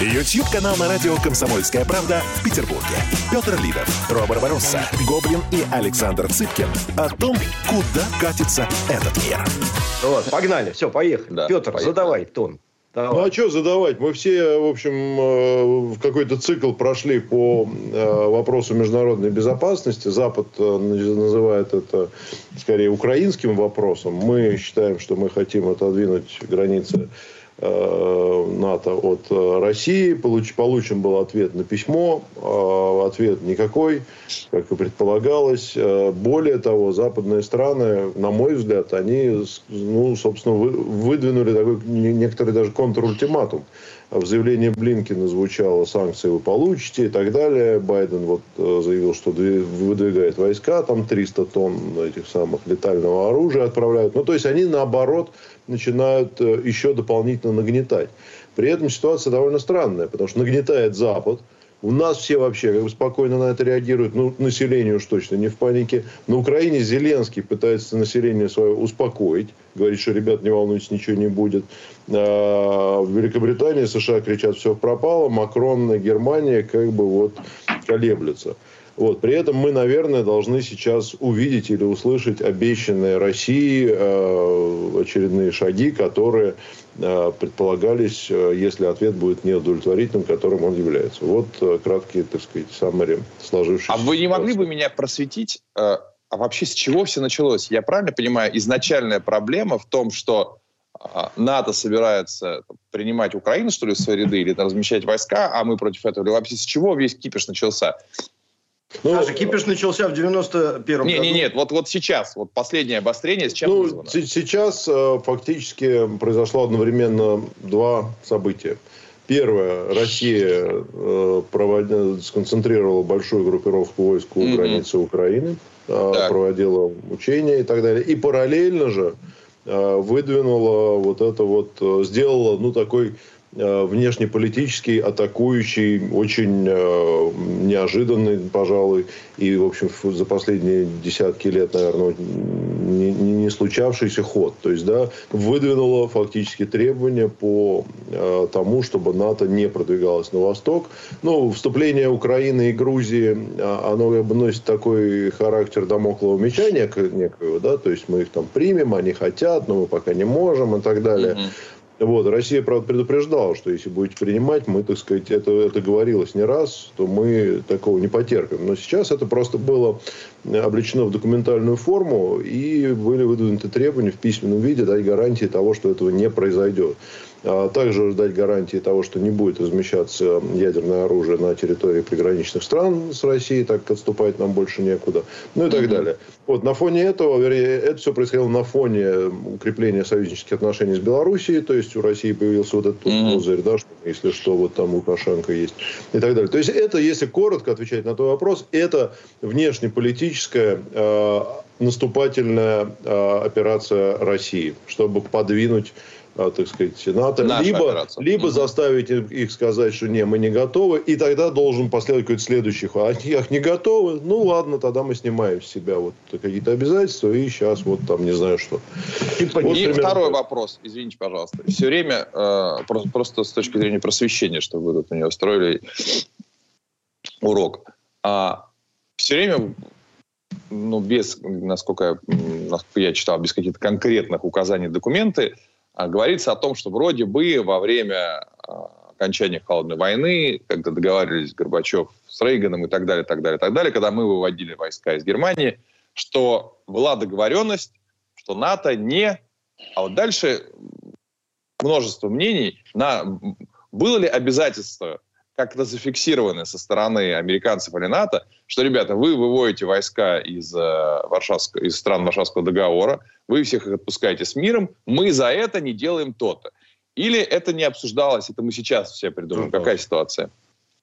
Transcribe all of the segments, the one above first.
YouTube-канал на радио «Комсомольская правда» в Петербурге. Петр Лидов, Робер Баросса, Гоблин и Александр Цыпкин о том, куда катится этот мир. Ну ладно, погнали, все, поехали. Да, Петр, поехали. задавай тон. Давай. Ну а что задавать? Мы все, в общем, э, в какой-то цикл прошли по э, вопросу международной безопасности. Запад э, называет это скорее украинским вопросом. Мы считаем, что мы хотим отодвинуть границы НАТО от э, России. Получ- получен был ответ на письмо. Э, Ответ никакой, как и предполагалось. Э, Более того, западные страны, на мой взгляд, они, ну, собственно, вы- выдвинули такой не- некоторый даже контрультиматум. В заявлении Блинкина звучало санкции вы получите и так далее. Байден вот э, заявил, что выдвигает войска, там 300 тонн этих самых летального оружия отправляют. Ну, то есть они наоборот начинают э, еще дополнительно нагнетать. При этом ситуация довольно странная, потому что нагнетает Запад. У нас все вообще как бы спокойно на это реагируют. Ну, население уж точно не в панике. На Украине Зеленский пытается население свое успокоить. Говорит, что, ребят, не волнуйтесь, ничего не будет. А в Великобритании, США кричат, все пропало. Макрон, Германия как бы вот колеблются. Вот. При этом мы, наверное, должны сейчас увидеть или услышать обещанные России э, очередные шаги, которые э, предполагались, э, если ответ будет неудовлетворительным, которым он является. Вот краткий, так сказать, саммари сложившийся. А вы не могли ситуации. бы меня просветить, а вообще с чего все началось? Я правильно понимаю, изначальная проблема в том, что э, НАТО собирается принимать Украину, что ли, в свои ряды, или размещать войска, а мы против этого. Или вообще с чего весь кипиш начался? Ну, Даже кипиш начался в 91-м Не, году. не, нет, вот, вот сейчас, вот последнее обострение, с чем Ну, вызвано? се- сейчас э, фактически произошло одновременно два события. Первое. Россия э, провод- сконцентрировала большую группировку войск у Мгм. границы Украины, э, Так. проводила учения и так далее. И параллельно же э, выдвинула вот это вот, э, сделала, ну, такой э, внешнеполитический, атакующий, очень э, неожиданный, пожалуй, и, в общем, за последние десятки лет, наверное, не, не- случавшийся ход. То есть, да, выдвинула фактически требования по э, тому, чтобы НАТО не продвигалось на восток. Ну, вступление Украины и Грузии, а, оно как бы носит такой характер домоклого меча нек- некоего, да, то есть мы их там примем, они хотят, но мы пока не можем и так далее. Мгм. Вот. Россия, правда, предупреждала, что если будете принимать, мы, так сказать, это, это говорилось не раз, то мы такого не потерпим. Но сейчас это просто было облечено в документальную форму, и были выдвинуты требования в письменном виде дать гарантии того, что этого не произойдет. А также дать гарантии того, что не будет размещаться ядерное оружие на территории приграничных стран с Россией, так как отступать нам больше некуда. Ну и так далее. Вот, на фоне этого, вернее, это все происходило на фоне укрепления союзнических отношений с Белоруссией, то есть у России появился вот этот Мгм. козырь, да, что если что, вот там Лукашенко есть и так далее. То есть это, если коротко отвечать на твой вопрос, это внешнеполитическая э, наступательная э, операция России, чтобы подвинуть так сказать, НАТО, Наша либо, операция. либо Мгм. заставить их их сказать, что не, мы не готовы, и тогда должен последовать какой-то следующий ход. Они ах, не готовы, ну ладно, тогда мы снимаем с себя вот какие-то обязательства, и сейчас вот там не знаю что. Типа Вот И примерно второй так. вопрос, извините, пожалуйста. Все время, э, просто, просто с точки зрения просвещения, что вы тут мне устроили урок, все время, ну, без, насколько я, насколько я читал, без каких-то конкретных указаний документы, а, говорится о том, что вроде бы во время а, окончания холодной войны, когда договаривались Горбачев с Рейганом и так далее, так далее, так далее, когда мы выводили войска из Германии, что была договоренность, что НАТО не... А вот дальше множество мнений на было ли обязательство как-то зафиксировано со стороны американцев или НАТО, что, ребята, вы выводите войска из, э, Варшавского, из стран Варшавского договора, вы всех их отпускаете с миром, мы за это не делаем то-то. Или это не обсуждалось, это мы сейчас все придумаем. Ну. Какая ситуация?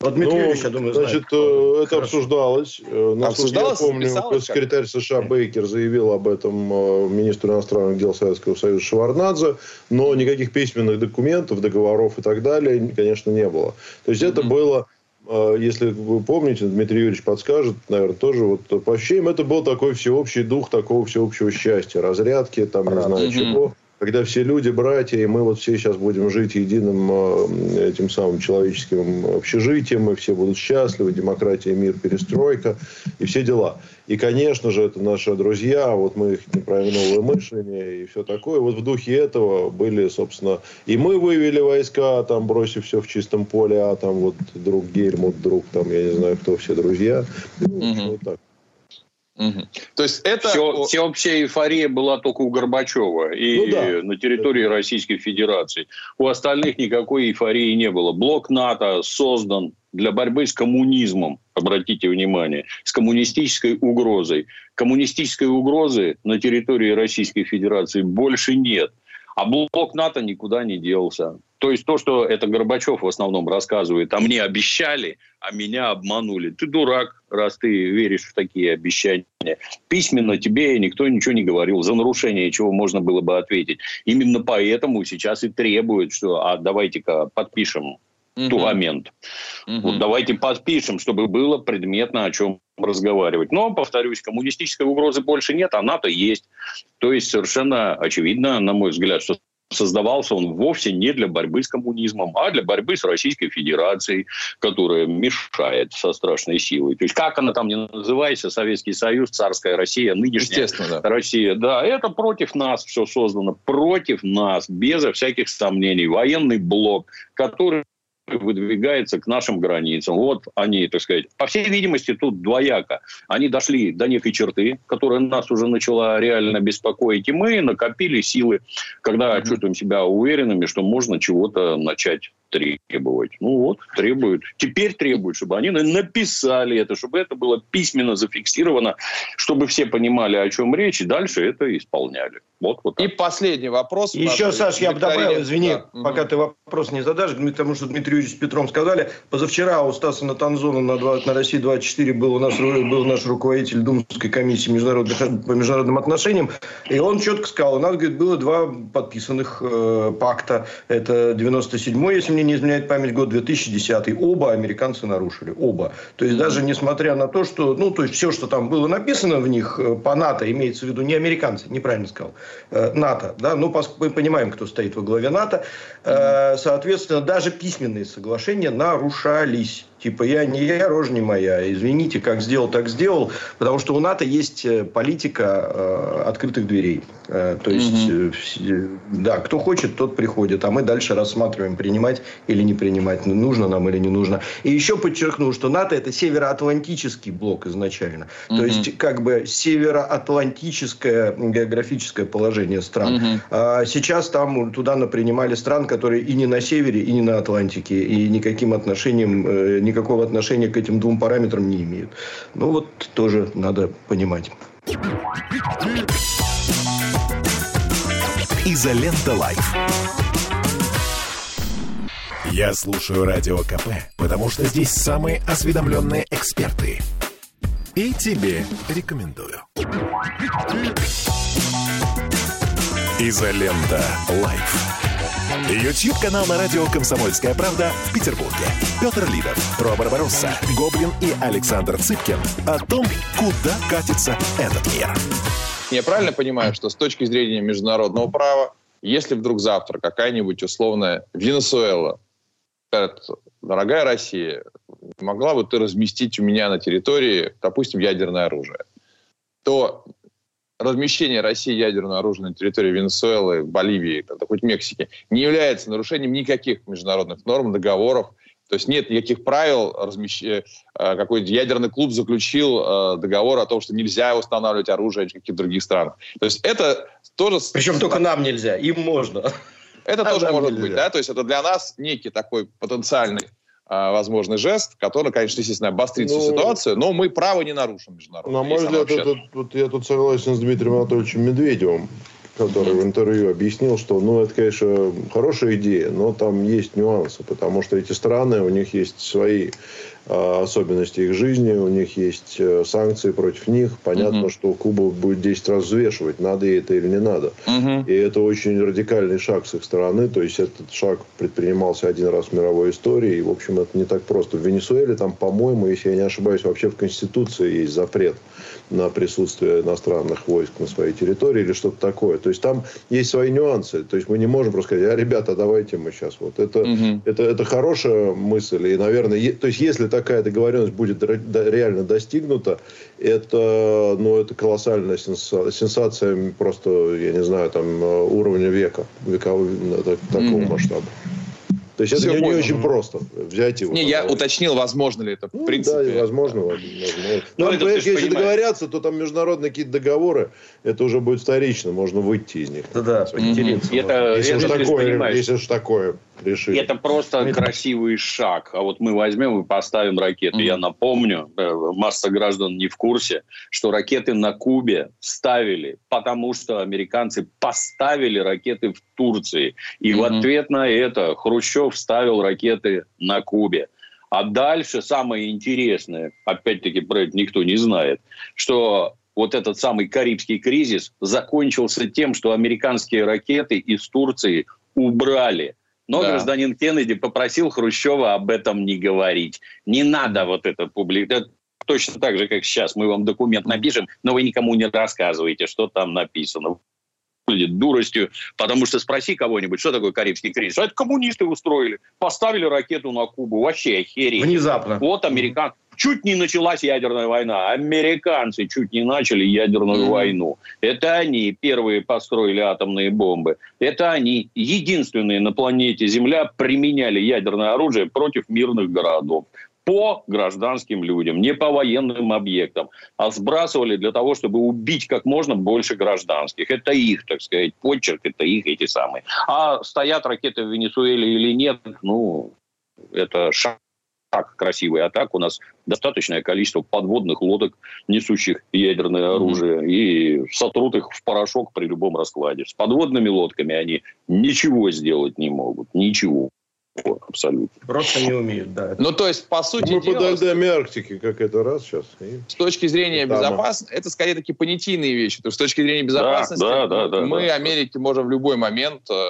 Вот Дмитрий ну, я думаю, Значит, знает, э, это Хорошо. обсуждалось. Э, насколько обсуждалось, я помню, секретарь США Бейкер заявил об этом э, министру иностранных дел Советского Союза Шеварнадзе, но никаких письменных документов, договоров и так далее, конечно, не было. То есть mm-hmm. это было если вы помните, Дмитрий Юрьевич подскажет, наверное, тоже вот по ощущениям, это был такой всеобщий дух такого всеобщего счастья, разрядки, там, не знаю, чего когда все люди братья, и мы вот все сейчас будем жить единым э, этим самым человеческим общежитием, и все будут счастливы, демократия, мир, перестройка и все дела. И, конечно же, это наши друзья, вот мы их неправильное мышление и все такое. Вот в духе этого были, собственно, и мы вывели войска, там, бросив все в чистом поле, а там вот друг Гельмут, друг, там, я не знаю, кто все друзья. Ну, вот так. Угу. То есть это... Все, всеобщая эйфория была только у Горбачева и ну, да. на территории Российской Федерации. У остальных никакой эйфории не было. Блок НАТО создан для борьбы с коммунизмом, обратите внимание, с коммунистической угрозой. Коммунистической угрозы на территории Российской Федерации больше нет. А блок НАТО никуда не делся. То есть то, что это Горбачев в основном рассказывает, а мне обещали, а меня обманули. Ты дурак, раз ты веришь в такие обещания. Письменно тебе никто ничего не говорил, за нарушение чего можно было бы ответить. Именно поэтому сейчас и требуют, что а давайте-ка подпишем угу. тугамент. Угу. Вот давайте подпишем, чтобы было предметно о чем разговаривать. Но, повторюсь, коммунистической угрозы больше нет, а НАТО есть. То есть совершенно очевидно, на мой взгляд, что создавался он вовсе не для борьбы с коммунизмом, а для борьбы с Российской Федерацией, которая мешает со страшной силой. То есть как она там не называется, Советский Союз, Царская Россия, нынешняя да. Россия, да, это против нас все создано, против нас, безо всяких сомнений. Военный блок, который выдвигается к нашим границам. Вот они, так сказать, по всей видимости, тут двояко. Они дошли до некой черты, которая нас уже начала реально беспокоить, и мы накопили силы, когда mm-hmm. чувствуем себя уверенными, что можно чего-то начать требовать. Ну вот, требуют. Теперь требуют, чтобы они написали это, чтобы это было письменно зафиксировано, чтобы все понимали, о чем речь, и дальше это исполняли. Вот, вот и последний вопрос. Еще, Саш, я бы добавил, извини, да. пока угу. ты вопрос не задашь, потому что Дмитрий Юрьевич с Петром сказали, позавчера у Стаса Натанзона на, 2, на России 24 был у нас был наш руководитель Думской комиссии международных, по международным отношениям, и он четко сказал, у нас, говорит, было два подписанных э, пакта, это 97-й, если мне не изменяет память, год 2010. Оба американцы нарушили. Оба. То есть, даже несмотря на то, что, ну, то есть, все, что там было написано в них э, по НАТО, имеется в виду не американцы, неправильно сказал, э, НАТО, да, ну, мы понимаем, кто стоит во главе НАТО, э, соответственно, даже письменные соглашения нарушались. Типа, я не я, рожа не моя. Извините, как сделал, так сделал. Потому что у НАТО есть э, политика э, открытых дверей. Э, то есть, угу. да, кто хочет, тот приходит. А мы дальше рассматриваем, принимать или не принимать. Нужно нам или не нужно. И еще подчеркну, что НАТО – это североатлантический блок изначально. Угу. То есть, как бы североатлантическое географическое положение стран. Угу. А сейчас там туда напринимали стран, которые и не на севере, и не на Атлантике. И никаким отношением не никакого отношения к этим двум параметрам не имеют. Ну вот тоже надо понимать. Изолента Live. Я слушаю Радио КП, потому что здесь самые осведомленные эксперты. И тебе рекомендую. Изолента Live. YouTube-канал на радио «Комсомольская правда» в Петербурге. Петр Лидов, Тро Барбаросса, Гоблин и Александр Цыпкин о том, куда катится этот мир. Я правильно понимаю, что с точки зрения международного права, если вдруг завтра какая-нибудь условная Венесуэла скажет, дорогая Россия, могла бы ты разместить у меня на территории, допустим, ядерное оружие, то размещение России ядерного оружия на территории Венесуэлы, Боливии, хоть Мексики, не является нарушением никаких международных норм, договоров. То есть нет никаких правил. Размещ... Э, какой-то ядерный клуб заключил э, договор о том, что нельзя устанавливать оружие в каких-то других странах. То есть это тоже... Причем только нам нельзя, им можно. Это а тоже может нельзя. быть, да? То есть это для нас некий такой потенциальный возможный жест, который, конечно, естественно, обострит ну, ситуацию, но мы право не нарушим международно. На мой взгляд, это, вот я тут согласен с Дмитрием Анатольевичем Медведевым. который в интервью объяснил, что, ну, это, конечно, хорошая идея, но там есть нюансы, потому что эти страны, у них есть свои а, особенности их жизни, у них есть э, санкции против них. Понятно, угу. что Куба будет 10 раз взвешивать, надо ей это или не надо. Угу. И это очень радикальный шаг с их стороны. То есть этот шаг предпринимался один раз в мировой истории. И, в общем, это не так просто. В Венесуэле там, по-моему, если я не ошибаюсь, вообще в Конституции есть запрет на присутствие иностранных войск на своей территории или что-то такое. То есть там есть свои нюансы. То есть мы не можем просто сказать, а, ребята, давайте мы сейчас вот. Это, угу. это, это хорошая мысль. И, наверное, е- то есть если такая договоренность будет реально достигнута, это, ну, это колоссальная сенсация просто, я не знаю, там, уровня века, векового, такого угу. масштаба. То есть Все это не, не очень просто взять его. Не, я уточнил, возможно ли это в ну, принципе. Да, возможно. возможно. Но, Но это, если понимаешь. договорятся, то там международные какие-то договоры, это уже будет вторично, можно выйти из них. Да, да, интересно. Это, если, это, уж такое, если уж такое решили. Это просто это... красивый шаг. А вот мы возьмем и поставим ракеты. Mm-hmm. Я напомню, э, масса граждан не в курсе, что ракеты на Кубе ставили, потому что американцы поставили ракеты в Турции. И mm-hmm. в ответ на это Хрущев ставил ракеты на Кубе. А дальше самое интересное, опять-таки про это никто не знает, что вот этот самый Карибский кризис закончился тем, что американские ракеты из Турции убрали. Но да. гражданин Кеннеди попросил Хрущева об этом не говорить. Не надо вот это публиковать. Точно так же, как сейчас. Мы вам документ напишем, но вы никому не рассказываете, что там написано выглядит дуростью, потому что спроси кого-нибудь, что такое Карибский кризис. А это коммунисты устроили. Поставили ракету на Кубу. Вообще охереть. Внезапно. Вот американ чуть не началась ядерная война. Американцы чуть не начали ядерную mm-hmm. войну. Это они первые построили атомные бомбы. Это они единственные на планете Земля применяли ядерное оружие против мирных городов по гражданским людям, не по военным объектам, а сбрасывали для того, чтобы убить как можно больше гражданских. Это их, так сказать, почерк, это их эти самые. А стоят ракеты в Венесуэле или нет, ну, это шаг так красивый, а так у нас достаточное количество подводных лодок, несущих ядерное оружие, mm-hmm. и сотрут их в порошок при любом раскладе. С подводными лодками они ничего сделать не могут, ничего. Абсолютно. Просто не умеют, да. Ну, то есть, по сути Мы дела... Мы под льдами Арктики, как это раз сейчас. И... С точки зрения безопасности, это скорее такие понятийные вещи. То есть, с точки зрения безопасности, да, да, да, мы да, Америке да. можем в любой момент... Э,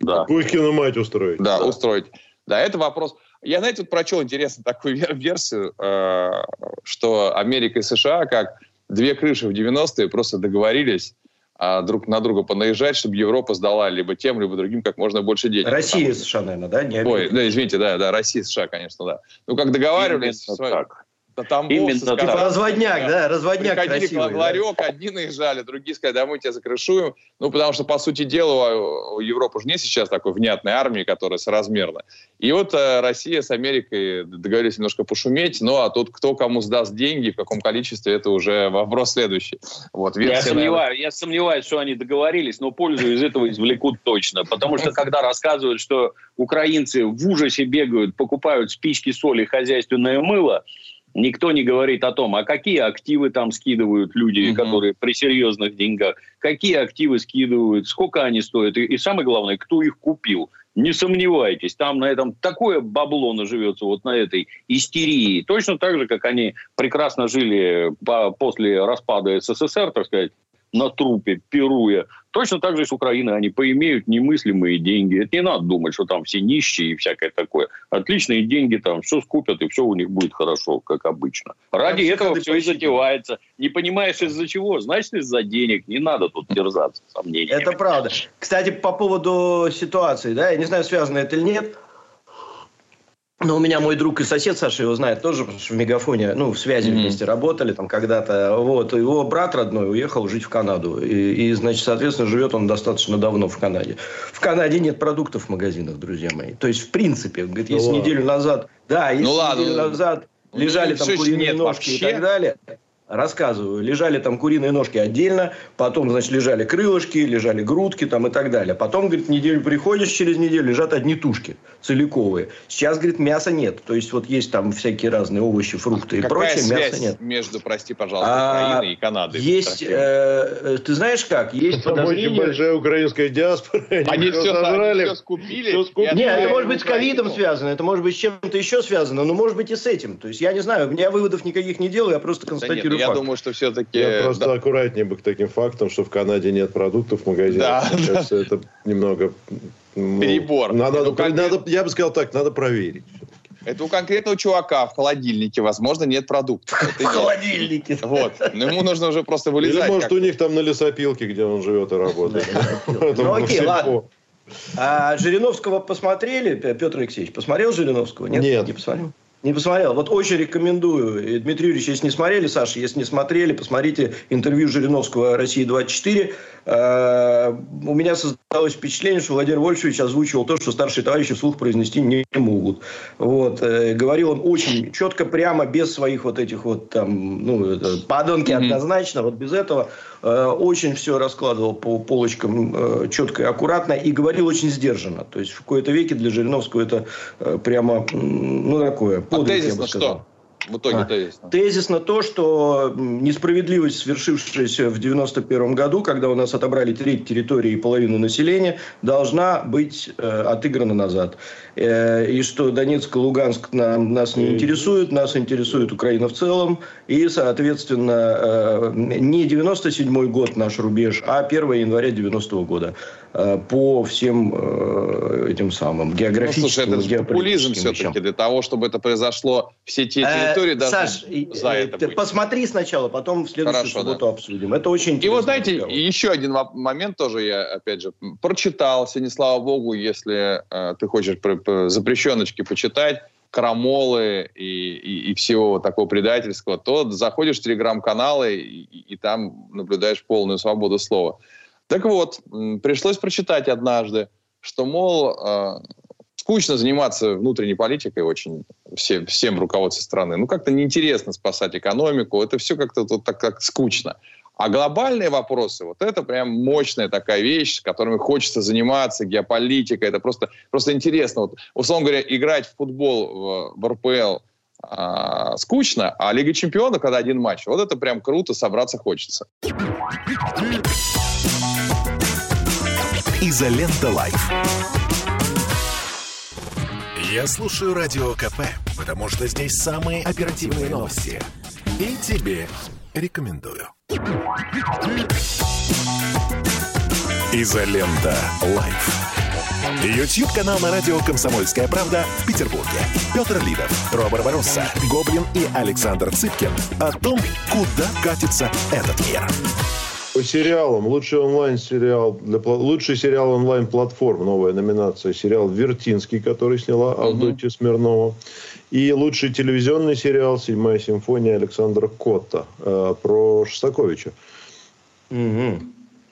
да. Пушкину мать устроить. Да, да, устроить. Да, это вопрос... Я, знаете, вот прочел интересно такую версию, э, что Америка и США как две крыши в 90-е просто договорились друг на друга понаезжать, чтобы Европа сдала либо тем, либо другим как можно больше денег. Россия и США, наверное, да? Не Ой, да, извините, да, да, Россия и США, конечно, да. Ну, как договаривались... Именно так. Тамбов, Именно типа разводняк, да, разводняк Приходили красивый, ларек, да. одни наезжали, другие сказали, да мы тебя закрышуем. Ну, потому что, по сути дела, у Европы же нет сейчас такой внятной армии, которая соразмерна. И вот э, Россия с Америкой договорились немножко пошуметь, ну, а тут кто кому сдаст деньги, в каком количестве, это уже вопрос следующий. Вот, версия, я, сомневаюсь, наверное... я сомневаюсь, что они договорились, но пользу из этого извлекут точно. Потому что, когда рассказывают, что украинцы в ужасе бегают, покупают спички, соли, хозяйственное мыло, Никто не говорит о том, а какие активы там скидывают люди, угу. которые при серьезных деньгах, какие активы скидывают, сколько они стоят, и, и самое главное, кто их купил. Не сомневайтесь, там на этом такое бабло наживется, вот на этой истерии. Точно так же, как они прекрасно жили по, после распада СССР, так сказать, на трупе, пируя. Точно так же с Украиной они поимеют немыслимые деньги. Это не надо думать, что там все нищие и всякое такое. Отличные деньги там, все скупят, и все у них будет хорошо, как обычно. Ради как этого все и затевается. Не понимаешь, из-за чего? Значит, из-за денег. Не надо тут терзаться сомнениями. Это правда. Кстати, по поводу ситуации, да, я не знаю, связано это или нет, но у меня мой друг и сосед Саша его знает тоже, потому что в Мегафоне, ну, в связи mm-hmm. вместе работали там когда-то. Вот, его брат родной уехал жить в Канаду. И, и, значит, соответственно, живет он достаточно давно в Канаде. В Канаде нет продуктов в магазинах, друзья мои. То есть, в принципе, говорит, если ну, неделю назад... Да, если ну, ладно. неделю назад ну, лежали там куриные ножки вообще? и так далее... рассказываю. Лежали там куриные ножки отдельно, потом, значит, лежали крылышки, лежали грудки там и так далее. Потом, говорит, неделю приходишь, через неделю лежат одни тушки целиковые. Сейчас, говорит, мяса нет. То есть, вот есть там всякие разные овощи, фрукты и Какая прочее, связь мяса нет. между, прости, пожалуйста, а, Украиной и Канадой? Есть, э, ты знаешь как, есть подозрение... Очень большая украинская диаспора. Они, они все, сожрали, все скупили. Все скупили. Нет, это может быть с ковидом связано, это может быть с чем-то еще связано, но может быть и с этим. То есть, я не знаю, я выводов никаких не делаю, я просто констатирую нет, факт. Я думаю, что все-таки... Я просто да. аккуратнее бы к таким фактам, что в Канаде нет продуктов в магазинах. Да, Сейчас да. это немного... Ну, Перебор. Надо, надо, надо, я бы сказал так, надо проверить. Это у конкретного чувака в холодильнике, возможно, нет продуктов. В холодильнике. Вот. Но ему нужно уже просто вылезать. Или, может, у них там на лесопилке, где он живет и работает. Ну, окей, ладно. А Жириновского посмотрели, Петр Алексеевич? Посмотрел Жириновского? Нет. Нет. Не посмотрел? Не посмотрел. Вот очень рекомендую. Дмитрий Юрьевич, если не смотрели, Саша, если не смотрели, посмотрите интервью Жириновского «России-24». Э, у меня создалось впечатление, что Владимир Вольфович озвучивал то, что старшие товарищи вслух произнести не могут. Вот. Э, говорил он очень четко, прямо, без своих вот этих вот там, ну, подонки mm-hmm. однозначно, вот без этого. Э, очень все раскладывал по полочкам четко и аккуратно и говорил очень сдержанно. То есть, в какой-то веке для Жириновского это прямо, ну, такое, подвиг, а тезисно что? В итоге а, тезисно. Тезисно то, что несправедливость, свершившаяся в 1991 году, когда у нас отобрали треть территории и половину населения, должна быть э, отыграна назад. Э, и что Донецк и Луганск нам, нас не интересуют, нас интересует Украина в целом. И, соответственно, э, не 97 год наш рубеж, а 1 января 90 -го года. Э, по всем э, этим самым географическим, ну, слушай, это популизм все-таки для того, чтобы это произошло все те э, территории, даже Саш, за это ты быть. посмотри сначала, потом в следующую Хорошо, субботу да. обсудим. Это очень интересно. И вот знаете, разговор. еще один момент тоже я, опять же, прочитал. Сегодня, слава богу, если э, ты хочешь запрещеночки почитать, крамолы и, и, и всего такого предательского, то заходишь в телеграм-каналы и, и там наблюдаешь полную свободу слова. Так вот, пришлось прочитать однажды, что, мол, э, скучно заниматься внутренней политикой очень все, всем руководстве страны. Ну, как-то неинтересно спасать экономику. Это все как-то вот так как скучно. А глобальные вопросы, вот это прям мощная такая вещь, с которыми хочется заниматься, геополитика, это просто, просто интересно. Вот, условно говоря, играть в футбол в, в РПЛ а, скучно, а Лига Чемпионов, когда один матч, вот это прям круто, собраться хочется. Изолента Live. Я слушаю Радио КП, потому что здесь самые оперативные новости. И тебе рекомендую. Изолента Live. YouTube-канал на радио «Комсомольская правда» в Петербурге. Петр Лидов, Робер Баросса, Гоблин и Александр Цыпкин о том, куда катится этот мир. По сериалам. Лучший онлайн-сериал, для, лучший сериал онлайн-платформ, новая номинация. Сериал «Вертинский», который сняла Авдотья угу. Смирнова. И лучший телевизионный сериал «Седьмая симфония» Александра Котта э, про Шостаковича. Угу.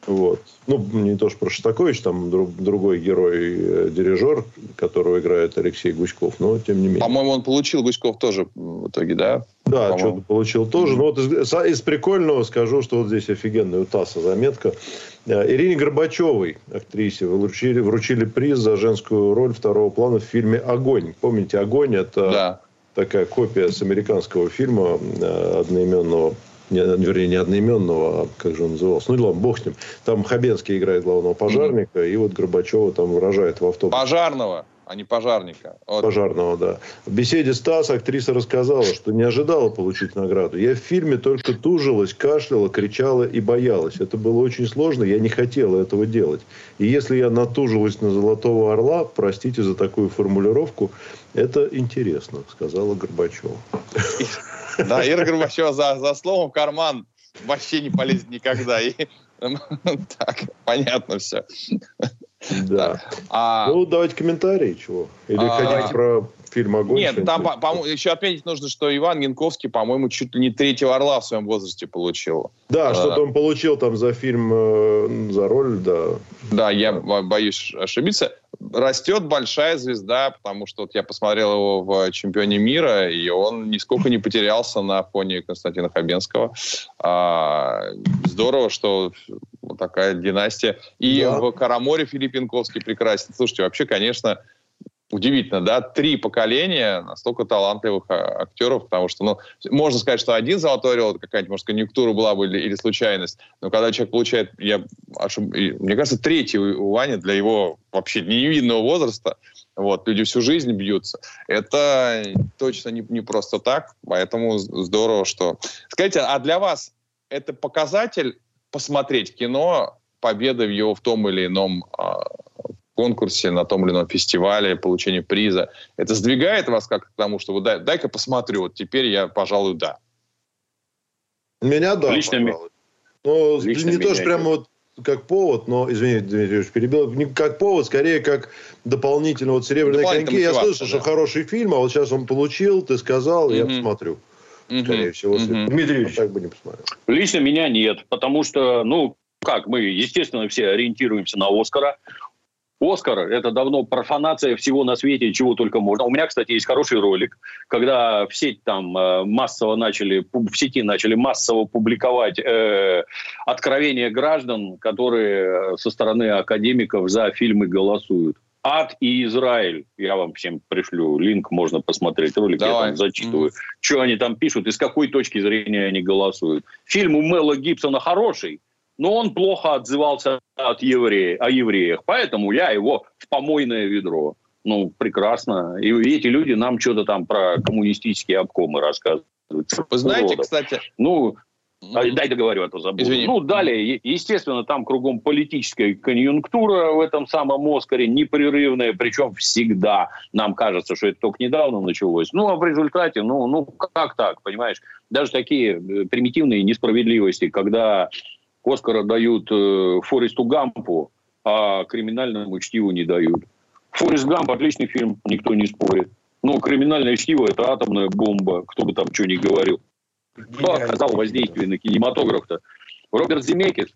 Вот. Ну, не то, что про Шостакович, там друг, другой герой, э, дирижер, которого играет Алексей Гуськов, но тем не менее. По-моему, он получил Гуськов тоже в итоге, да? Да, что-то получил тоже. Mm-hmm. Ну, вот из, из прикольного скажу, что вот здесь офигенная у ТАССа заметка. Э, Ирине Горбачевой, актрисе, вручили, вручили приз за женскую роль второго плана в фильме «Огонь». Помните, «Огонь» – это да. такая копия с американского фильма э, одноименного не, вернее, не одноименного, а как же он назывался, ну, ладно, бог с ним. Там Хабенский играет главного пожарника, mm-hmm. и вот Горбачева там выражает в автобусе. Пожарного а не пожарника. Вот. Пожарного, да. В беседе Стас актриса рассказала, что не ожидала получить награду. Я в фильме только тужилась, кашляла, кричала и боялась. Это было очень сложно, я не хотела этого делать. И если я натужилась на «Золотого орла», простите за такую формулировку, это интересно, сказала Горбачева. Да, Ира Горбачева за, за словом в карман вообще не полезет никогда. И, так, понятно все. Да. А, ну, давайте комментарии, чего? Или а, хотите давайте... про фильм «Огонь»? Нет, там, по, по, еще отметить нужно, что Иван Янковский, по-моему, чуть ли не третьего «Орла» в своем возрасте получил. Да, а, что-то он получил там за фильм, э, за роль, да. Да, я боюсь ошибиться. растет большая звезда, потому что вот я посмотрел его в чемпионе мира, и он нисколько не потерялся на фоне Константина Хабенского. А, здорово, что вот такая династия. И да. в Караморе Филипп Янковский прекрасен. Слушайте, вообще, конечно, удивительно, да, три поколения настолько талантливых а, актеров, потому что, ну, можно сказать, что один золотой орел, какая-нибудь, может, конъюнктура была бы или, или случайность, но когда человек получает, я, мне кажется, третий у Вани для его вообще невинного возраста, вот, люди всю жизнь бьются, это точно не, не просто так, поэтому здорово, что... Скажите, а для вас это показатель посмотреть кино, победа в его в том или ином а, конкурсе, на том или ином фестивале, получение приза. Это сдвигает вас как к тому, что вы дай, дай-ка посмотрю, вот теперь я, пожалуй, да. Меня да, Лично пожалуй. Ну, Лично не то, что прямо вот как повод, но, извините, Дмитрий перебил, не как повод, скорее как дополнительно вот «Серебряные коньки». Я слышал, да. что хороший фильм, а вот сейчас он получил, ты сказал, угу. я посмотрю. Скорее всего, угу. Дмитрий а так бы не посмотрел. Лично меня нет, потому что, ну, как мы, естественно, все ориентируемся на Оскара. Оскар – это давно профанация всего на свете, чего только можно. У меня, кстати, есть хороший ролик, когда в сеть там э, массово начали, в сети начали массово публиковать э, откровения граждан, которые со стороны академиков за фильмы голосуют. Ад и Израиль. Я вам всем пришлю линк, можно посмотреть ролик, Давай. я там зачитываю. Mm. Что они там пишут и с какой точки зрения они голосуют. Фильм у Мела Гибсона хороший, но он плохо отзывался от еврея, о евреях, поэтому я его в помойное ведро. Ну, прекрасно. И эти люди нам что-то там про коммунистические обкомы рассказывают. Вы знаете, кстати... Ну, mm Дай договорю, а то забуду. Извини. Ну, далее, естественно, там кругом политическая конъюнктура в этом самом Оскаре, непрерывная, причем всегда. Нам кажется, что это только недавно началось. Ну, а в результате, ну, ну как так, понимаешь? Даже такие э, примитивные несправедливости, когда Оскара дают э, Форесту Гампу, а криминальному чтиву не дают. Форест Гамп отличный фильм, никто не спорит. Но криминальное чтиво – это атомная бомба, кто бы там что ни говорил. Кто оказал воздействие на кинематограф-то? Роберт Земекис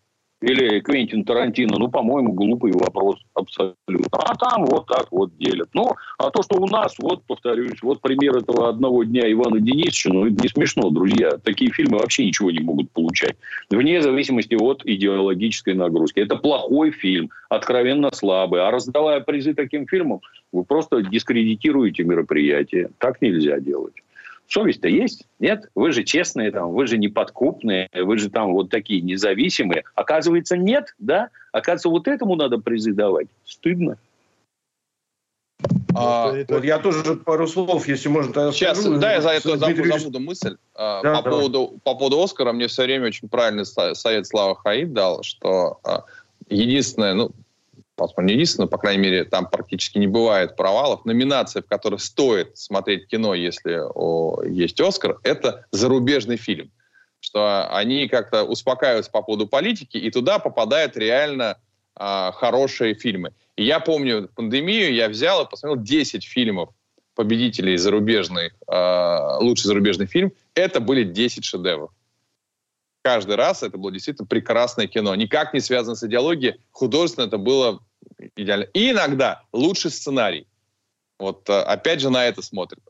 или Квентин Тарантино, ну, по-моему, глупый вопрос абсолютно. А там вот так вот делят. Ну, а то, что у нас, вот, повторюсь, вот пример этого одного дня Ивана Денисовича, ну, это не смешно, друзья. Такие фильмы вообще ничего не могут получать. Вне зависимости от идеологической нагрузки. Это плохой фильм, откровенно слабый. А раздавая призы таким фильмам, вы просто дискредитируете мероприятие. Так нельзя делать. Совесть-то есть? Нет? Вы же честные, там, вы же неподкупные, вы же там вот такие независимые. Оказывается, нет, да? Оказывается, вот этому надо призы давать. Стыдно. А, вот я тоже пару слов, если можно. Сейчас, скажу. да, я за это забуду, забуду мысль. А, да, по, поводу, по поводу Оскара мне все время очень правильный совет Слава Хаид дал, что а, единственное, ну, возможно, не единственное, по крайней мере, там практически не бывает провалов. Номинация, в которой стоит смотреть кино, если о, есть Оскар, это зарубежный фильм. Что они как-то успокаиваются по поводу политики, и туда попадают реально а, хорошие фильмы. И я помню пандемию, я взял и посмотрел 10 фильмов победителей зарубежных, а, лучший зарубежный фильм. Это были 10 шедевров каждый раз это было действительно прекрасное кино. Никак не связано с идеологией. Художественно это было идеально. И иногда лучший сценарий. Вот э, опять же на это смотрят.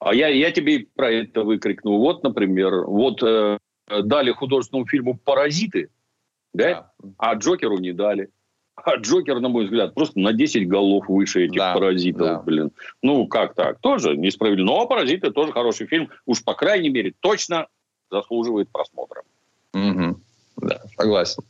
А я, я тебе про это выкрикнул. Вот, например, вот э, дали художественному фильму «Паразиты», да? да, а Джокеру не дали. А Джокер, на мой взгляд, просто на 10 голов выше этих да, паразитов, да. блин. Ну, как так? Тоже несправедливо. Но «Паразиты» тоже хороший фильм. Уж, по крайней мере, точно заслуживает просмотра. Угу. Да, согласен.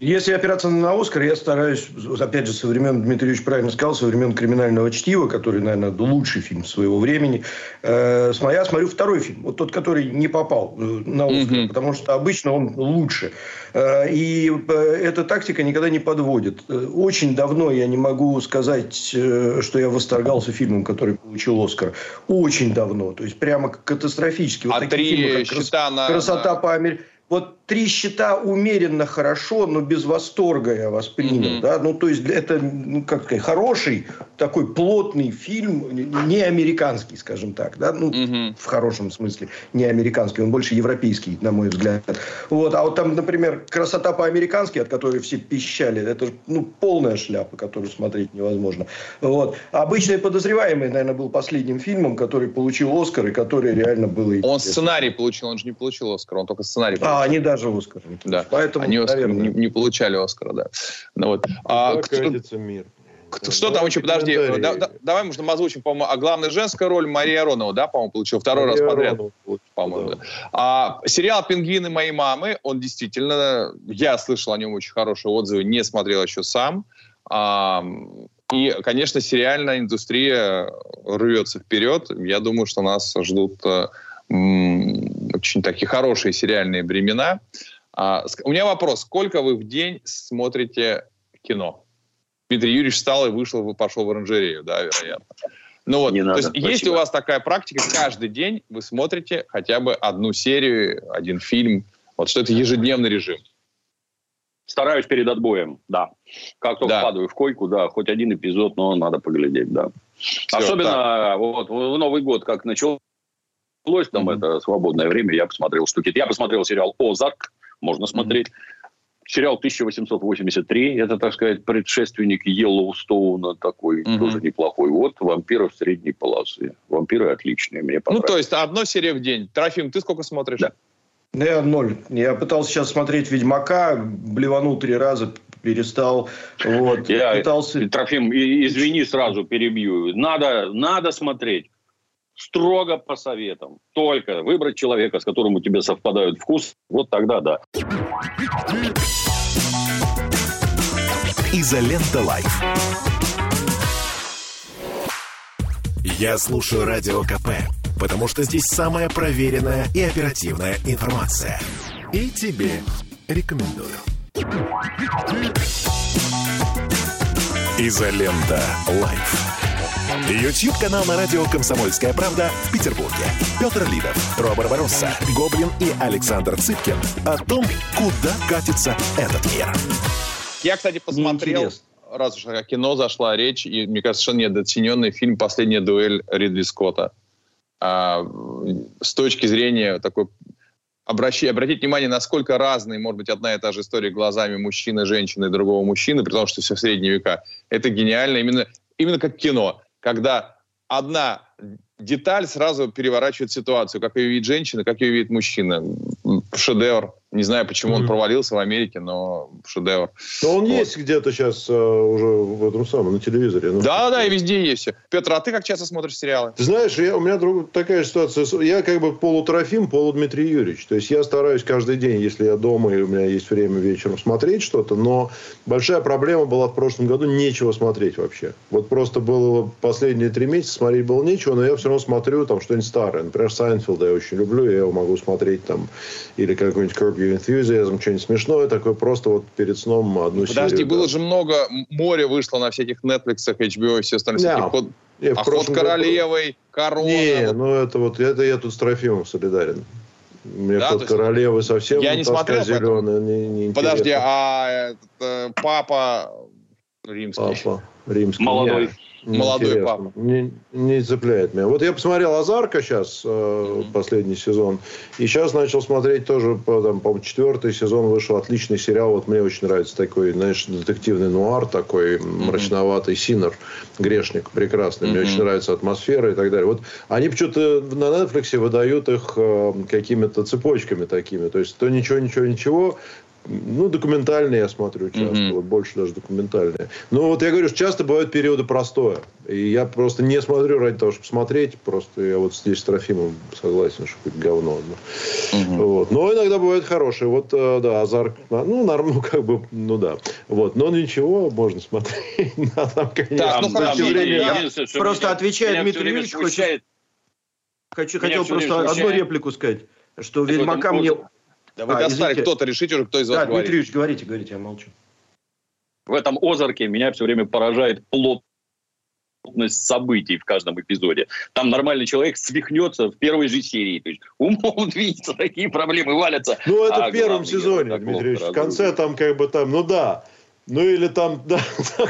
Если опираться на Оскар, я стараюсь, опять же, со времен, Дмитрий Ильич правильно сказал, со времен «Криминального чтива», который, наверное, лучший фильм своего времени, э, я смотрю второй фильм, вот тот, который не попал э, на Оскар, mm-hmm. потому что обычно он лучше. Э, и э, эта тактика никогда не подводит. Очень давно я не могу сказать, что я восторгался фильмом, который получил Оскар. Очень давно. То есть, прямо катастрофически. Вот а три фильмы, как счета на... «Красота по Америке». Вот три счета умеренно хорошо, но без восторга я воспринял. Mm-hmm. Да? Ну, то есть, это, ну, как сказать, хороший, такой плотный фильм, не американский, скажем так. Да? Ну, mm-hmm. в хорошем смысле. Не американский, он больше европейский, на мой взгляд. Вот. А вот там, например, «Красота по-американски», от которой все пищали, это ну, полная шляпа, которую смотреть невозможно. Вот. «Обычные подозреваемые», наверное, был последним фильмом, который получил «Оскар», и который реально был... Он сценарий получил, он же не получил «Оскар», он только сценарий получил. А, они даже даже Оскар не Да. Поэтому, Они Оскар наверное... не, не получали Оскара, да. Ну, вот. А, кто, мир. Кто, что там еще, подожди, да, да, давай, может, мы озвучим, по-моему, а главная женская роль Мария Аронова, да, по-моему, получил второй Мария раз подряд, по-моему, да. да. А, сериал «Пингвины моей мамы», он действительно, я слышал о нем очень хорошие отзывы, не смотрел еще сам, а, и, конечно, сериальная индустрия рвется вперед. Я думаю, что нас ждут э, очень такие хорошие сериальные времена. А, у меня вопрос. Сколько вы в день смотрите кино? Дмитрий Юрьевич встал и вышел, пошел в оранжерею, да, вероятно. Ну вот, Не то есть спасибо. есть у вас такая практика, каждый день вы смотрите хотя бы одну серию, один фильм, вот что это ежедневный режим? Стараюсь перед отбоем, да. Как только да. падаю в койку, да, хоть один эпизод, но надо поглядеть, да. Все, Особенно так. вот в Новый год, как начал удалось, там mm-hmm. это свободное время, я посмотрел штуки. Я посмотрел сериал «Озарк», можно смотреть. Mm-hmm. Сериал 1883, это, так сказать, предшественник Йеллоустоуна, такой mm-hmm. тоже неплохой. Вот «Вампиры в средней полосе». «Вампиры» отличные, мне понравились. Ну, то есть, одно серия в день. Трофим, ты сколько смотришь? Да. Ну, я ноль. Я пытался сейчас смотреть «Ведьмака», блеванул три раза, перестал. Вот. Я, пытался... Трофим, извини, сразу перебью. Надо, надо смотреть строго по советам. Только выбрать человека, с которым у тебя совпадают вкус, вот тогда да. Изолента Live. Я слушаю Радио КП, потому что здесь самая проверенная и оперативная информация. И тебе рекомендую. Изолента Live. YouTube-канал на радио «Комсомольская правда» в Петербурге. Петр Лидов, Робер Баросса, Гоблин и Александр Цыпкин о том, куда катится этот мир. Я, кстати, посмотрел, раз уж о кино зашла речь, и, мне кажется, совершенно недооцененный фильм «Последняя дуэль» Ридли Скотта. А, с точки зрения такой обращи, обратить внимание, насколько разные, может быть, одна и та же история глазами мужчины, женщины и другого мужчины, при том, что все в средние века. Это гениально именно, именно как кино когда одна деталь сразу переворачивает ситуацию, как ее видит женщина, как ее видит мужчина. Шедевр. Не знаю, почему он провалился в Америке, но шедевр. Но он вот. есть где-то сейчас uh, уже в этом самом, на телевизоре. Ну, да, да, и везде есть все. Петр, а ты как часто смотришь сериалы? Ты знаешь, я, у меня друг, такая ситуация. Я как бы полутрофим, полудмитрий Юрьевич. То есть я стараюсь каждый день, если я дома и у меня есть время вечером смотреть что-то, но большая проблема была в прошлом году нечего смотреть вообще. Вот просто было последние три месяца смотреть было нечего, но я все равно смотрю там что-нибудь старое. Например, Сайнфилда я очень люблю, я его могу смотреть там или какой-нибудь Your Enthusiasm, что-нибудь смешное, такое просто вот перед сном одну Подожди, серию. было да. же много, море вышло на всяких Netflix, HBO и все остальные. Yeah. Ход, yeah, Охот королевой, корона. Не, вот. ну это вот, это я тут с Трофимом солидарен. Мне да, ход королевы совсем я не смотрел, зеленая, не, не Подожди, а этот, э, папа римский? Папа римский. Молодой. Я. Молодой папа. Не, не цепляет меня. Вот я посмотрел «Азарка» сейчас, э, mm-hmm. последний сезон. И сейчас начал смотреть тоже, там, по четвертый сезон вышел отличный сериал. Вот мне очень нравится такой, знаешь, детективный нуар, такой mm-hmm. мрачноватый Синер, грешник прекрасный. Mm-hmm. Мне очень нравится атмосфера и так далее. Вот они почему-то на Netflix выдают их э, какими-то цепочками такими. То есть то ничего, ничего, ничего. Ну, документальные я смотрю часто, mm-hmm. вот больше даже документальные. Ну, вот я говорю, что часто бывают периоды простоя. И я просто не смотрю ради того, чтобы смотреть. Просто я вот здесь с Трофимом согласен, что какое-то говно. Mm-hmm. Вот. Но иногда бывает хорошие. Вот, э, да, Азар, ну, норм, ну, как бы, ну, да. Вот. Но ничего, можно смотреть. Там, конечно, ну, хорошо, время... Просто отвечает Дмитрий Юрьевич, хочет... Хочу, хотел просто одну реплику сказать, что Ведьмака мне да вы а, достали, кто-то решите уже, кто из вас да, говорит. Дмитрий Ильич, говорите, говорите, я молчу. В этом Озарке меня все время поражает плод событий в каждом эпизоде. Там нормальный человек свихнется в первой же серии. То есть умом двинется, такие проблемы валятся. Ну, это а в первом сезоне, Дмитрий В конце там как бы там, ну да, ну или там, да,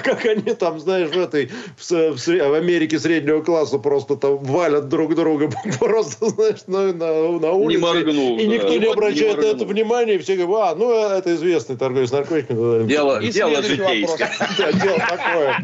как они там, знаешь, в этой, в, в, в Америке среднего класса просто там валят друг друга просто, знаешь, на, на, на улице. Не моргнул. И никто да. не обращает не на это внимания, и все говорят, а, ну это известный торговец наркотиками. Дело, и дело житейское. Дело такое.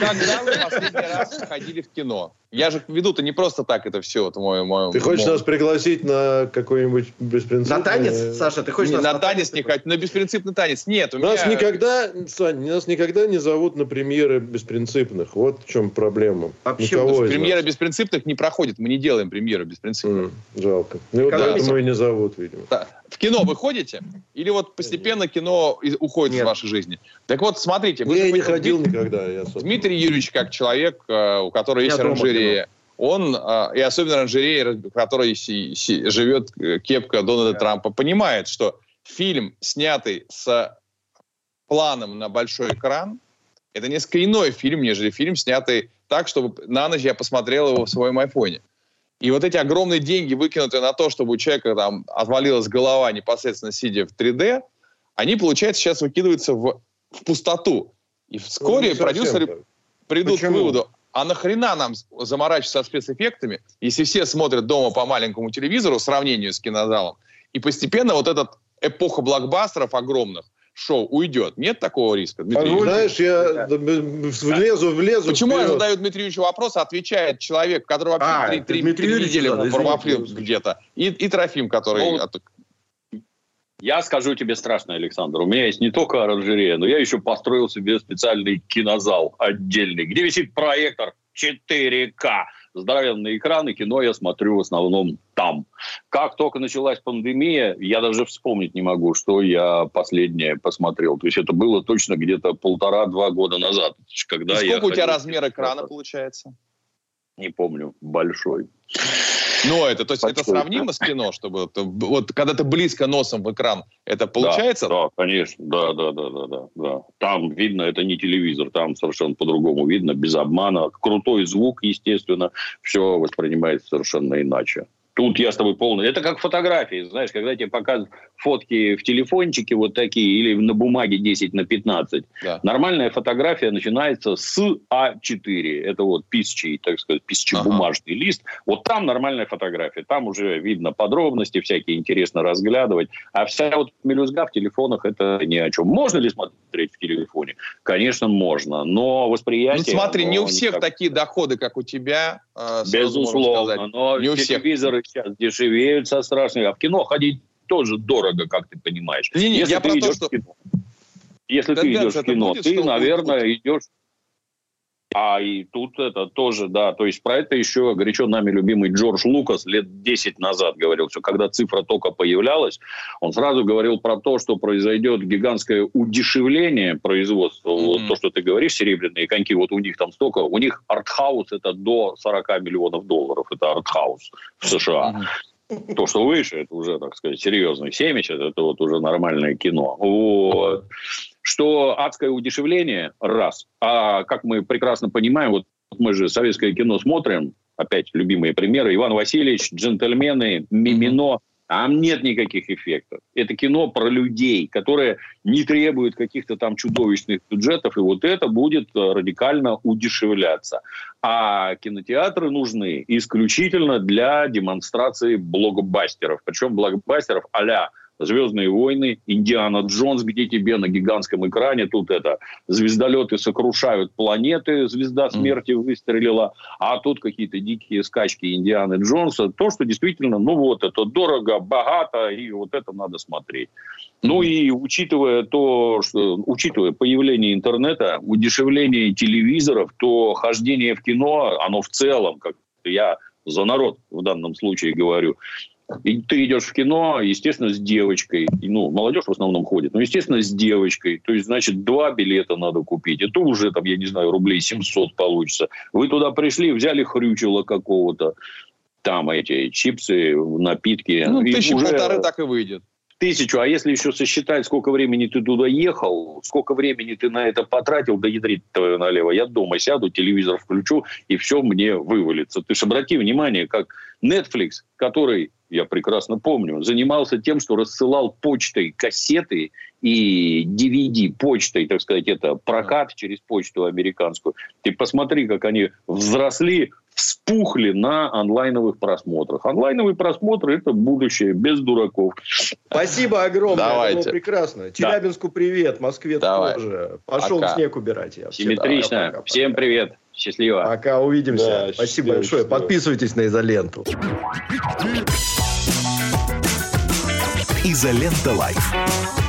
Когда вы последний раз ходили в кино? Я же веду-то не просто так это все. Это мой, мой, ты хочешь мой... нас пригласить на какой-нибудь беспринципный... На танец, Саша, ты хочешь не, нас на, на танец не хочу, на беспринципный танец. Нет, у нас меня... никогда, Сань, нас никогда не зовут на премьеры беспринципных. Вот в чем проблема. А Никого Премьера беспринципных не проходит. Мы не делаем премьеры беспринципных. Mm, жалко. Ну, вот поэтому и не зовут, видимо. Да. В кино вы ходите? Или вот постепенно кино уходит Нет. из вашей жизни? Так вот, смотрите. Вы я не ходил Дмитрий, никогда. Я, Дмитрий Юрьевич, как человек, э, у которого есть оранжерея, он, э, и особенно оранжерея, в которой живет э, кепка Дональда да. Трампа, понимает, что фильм, снятый с планом на большой экран, это несколько иной фильм, нежели фильм, снятый так, чтобы на ночь я посмотрел его в своем айфоне. И вот эти огромные деньги, выкинутые на то, чтобы у человека там отвалилась голова непосредственно сидя в 3D, они, получается, сейчас выкидываются в, в пустоту. И вскоре ну, продюсеры так. придут Почему? к выводу, а нахрена нам заморачиваться со спецэффектами, если все смотрят дома по маленькому телевизору в сравнении с кинозалом, и постепенно вот эта эпоха блокбастеров огромных – шоу уйдет. Нет такого риска, Дмитрий? А, знаешь, я влезу, влезу. Почему вперед. я задаю Дмитрию вопрос, отвечает человек, который вообще а, три, три, три недели промофлил где-то, и, и Трофим, который... Ну, я скажу тебе страшно, Александр. У меня есть не только оранжерея, но я еще построил себе специальный кинозал отдельный, где висит проектор 4К здоровенные экраны, кино я смотрю в основном там. Как только началась пандемия, я даже вспомнить не могу, что я последнее посмотрел. То есть это было точно где-то полтора-два года назад. Когда И сколько у тебя размер экрана получается? Не помню, большой. Ну, это, то есть это сравнимо с кино, чтобы вот когда ты близко носом в экран, это получается? Да, да, конечно, да, да, да, да, да, да. Там видно, это не телевизор, там совершенно по-другому видно, без обмана, крутой звук, естественно, все воспринимается совершенно иначе. Тут я с тобой полный. Это как фотографии, знаешь, когда тебе показывают фотки в телефончике вот такие или на бумаге 10 на 15. Да. Нормальная фотография начинается с А4. Это вот писчий, так сказать, писчий ага. лист. Вот там нормальная фотография. Там уже видно подробности всякие, интересно разглядывать. А вся вот мелюзга в телефонах это ни о чем. Можно ли смотреть в телефоне? Конечно, можно. Но восприятие... Ну смотри, не у всех никак... такие доходы, как у тебя. Э, Безусловно. Но не у телевизоры сейчас дешевеют со страшными. А в кино ходить тоже дорого, как ты понимаешь. Не, не, если я ты идешь то, что... в кино, если ты идешь в кино, будет, ты, наверное, будет. идешь а и тут это тоже, да, то есть про это еще горячо нами любимый Джордж Лукас лет 10 назад говорил, что когда цифра только появлялась, он сразу говорил про то, что произойдет гигантское удешевление производства. Mm-hmm. Вот то, что ты говоришь, серебряные коньки, вот у них там столько, у них артхаус это до 40 миллионов долларов, это артхаус в США. Mm-hmm. То, что выше, это уже, так сказать, серьезный 70, это вот уже нормальное кино. Вот. Что адское удешевление, раз. А как мы прекрасно понимаем, вот мы же советское кино смотрим, опять любимые примеры, Иван Васильевич, джентльмены, Мимино, там нет никаких эффектов. Это кино про людей, которые не требуют каких-то там чудовищных бюджетов, и вот это будет э, радикально удешевляться. А кинотеатры нужны исключительно для демонстрации блокбастеров. Причем блокбастеров а Звездные войны, Индиана Джонс, где тебе на гигантском экране тут это звездолеты сокрушают планеты, звезда смерти выстрелила, а тут какие-то дикие скачки Индианы Джонса. То, что действительно, ну вот, это дорого, богато, и вот это надо смотреть. Ну и учитывая то, что, учитывая появление интернета, удешевление телевизоров, то хождение в кино, оно в целом, как я за народ в данном случае говорю, и ты идешь в кино, естественно, с девочкой. Ну, молодежь в основном ходит, но, естественно, с девочкой. То есть, значит, два билета надо купить. Это уже, там, я не знаю, рублей 700 получится. Вы туда пришли, взяли хрючила какого-то, там эти чипсы, напитки. Ну, тысячи уже... полторы так и выйдет. тысячу, а если еще сосчитать, сколько времени ты туда ехал, сколько времени ты на это потратил, да ядрить твое налево. Я дома сяду, телевизор включу, и все мне вывалится. Ты же обрати внимание, как Netflix, который, я прекрасно помню, занимался тем, что рассылал почтой кассеты и DVD почтой, так сказать, это прокат через почту американскую. Ты посмотри, как они взросли вспухли на онлайновых просмотрах. Онлайновые просмотры – это будущее, без дураков. Спасибо огромное. Давайте. Это было прекрасно. Челябинску да. привет, Москве Давай. тоже. Пошел пока. снег убирать. Я. Симметрично. Пока, пока, Всем привет. Счастливо. Пока, увидимся. Да, Спасибо счастливо, большое. Счастливо. Подписывайтесь на изоленту. Изолента Лайф.